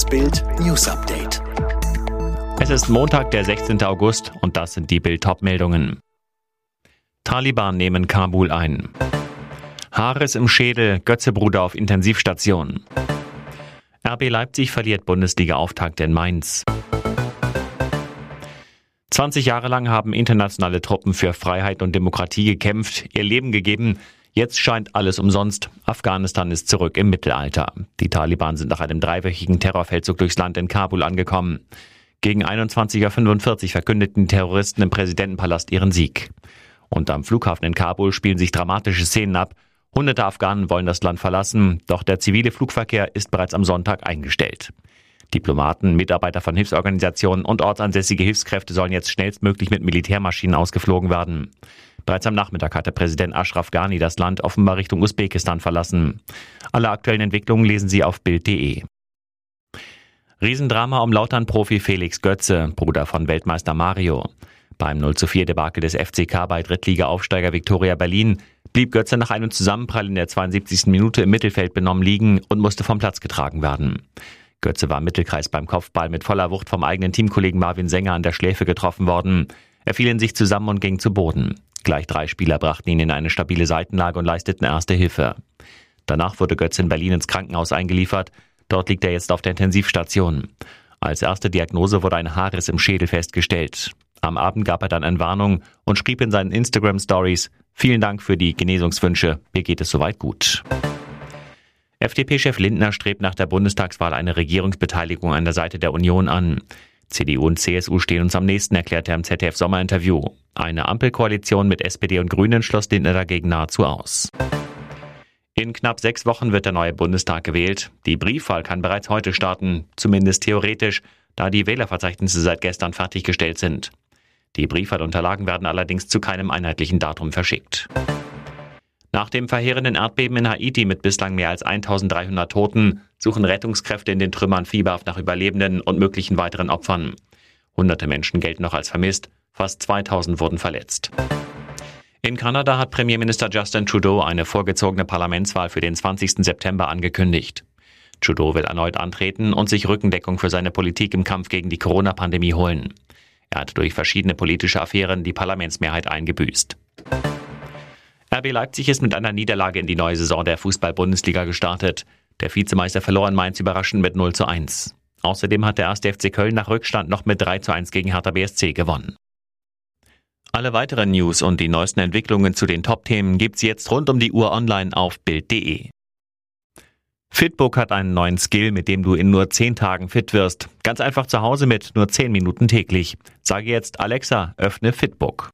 Das Bild News Update. Es ist Montag, der 16. August und das sind die Bild meldungen Taliban nehmen Kabul ein. Haares im Schädel, Götzebruder auf Intensivstation. RB Leipzig verliert Bundesliga-Auftakt in Mainz. 20 Jahre lang haben internationale Truppen für Freiheit und Demokratie gekämpft, ihr Leben gegeben. Jetzt scheint alles umsonst. Afghanistan ist zurück im Mittelalter. Die Taliban sind nach einem dreiwöchigen Terrorfeldzug durchs Land in Kabul angekommen. Gegen 21.45 Uhr verkündeten Terroristen im Präsidentenpalast ihren Sieg. Und am Flughafen in Kabul spielen sich dramatische Szenen ab. Hunderte Afghanen wollen das Land verlassen, doch der zivile Flugverkehr ist bereits am Sonntag eingestellt. Diplomaten, Mitarbeiter von Hilfsorganisationen und ortsansässige Hilfskräfte sollen jetzt schnellstmöglich mit Militärmaschinen ausgeflogen werden. Bereits am Nachmittag hatte Präsident Ashraf Ghani das Land offenbar Richtung Usbekistan verlassen. Alle aktuellen Entwicklungen lesen Sie auf Bild.de. Riesendrama um Lautern-Profi Felix Götze, Bruder von Weltmeister Mario. Beim 0 zu 4 Debakel des FCK bei Drittliga-Aufsteiger Viktoria Berlin blieb Götze nach einem Zusammenprall in der 72. Minute im Mittelfeld benommen liegen und musste vom Platz getragen werden. Götze war im Mittelkreis beim Kopfball mit voller Wucht vom eigenen Teamkollegen Marvin Sänger an der Schläfe getroffen worden. Er fiel in sich zusammen und ging zu Boden. Gleich drei Spieler brachten ihn in eine stabile Seitenlage und leisteten erste Hilfe. Danach wurde Götz in Berlin ins Krankenhaus eingeliefert. Dort liegt er jetzt auf der Intensivstation. Als erste Diagnose wurde ein Haarriss im Schädel festgestellt. Am Abend gab er dann eine Warnung und schrieb in seinen Instagram Stories, vielen Dank für die Genesungswünsche, mir geht es soweit gut. FDP-Chef Lindner strebt nach der Bundestagswahl eine Regierungsbeteiligung an der Seite der Union an. CDU und CSU stehen uns am nächsten, erklärt er im ZDF-Sommerinterview. Eine Ampelkoalition mit SPD und Grünen schloss Lindner dagegen nahezu aus. In knapp sechs Wochen wird der neue Bundestag gewählt. Die Briefwahl kann bereits heute starten, zumindest theoretisch, da die Wählerverzeichnisse seit gestern fertiggestellt sind. Die Briefwahlunterlagen werden allerdings zu keinem einheitlichen Datum verschickt. Nach dem verheerenden Erdbeben in Haiti mit bislang mehr als 1300 Toten suchen Rettungskräfte in den Trümmern fieberhaft nach Überlebenden und möglichen weiteren Opfern. Hunderte Menschen gelten noch als vermisst, fast 2000 wurden verletzt. In Kanada hat Premierminister Justin Trudeau eine vorgezogene Parlamentswahl für den 20. September angekündigt. Trudeau will erneut antreten und sich Rückendeckung für seine Politik im Kampf gegen die Corona-Pandemie holen. Er hat durch verschiedene politische Affären die Parlamentsmehrheit eingebüßt. RB Leipzig ist mit einer Niederlage in die neue Saison der Fußball-Bundesliga gestartet. Der Vizemeister verlor in Mainz überraschend mit 0 zu 1. Außerdem hat der erste FC Köln nach Rückstand noch mit 3 zu 1 gegen Hertha BSC gewonnen. Alle weiteren News und die neuesten Entwicklungen zu den Top-Themen gibt's jetzt rund um die Uhr online auf Bild.de. Fitbook hat einen neuen Skill, mit dem du in nur 10 Tagen fit wirst. Ganz einfach zu Hause mit nur 10 Minuten täglich. Sage jetzt Alexa, öffne Fitbook.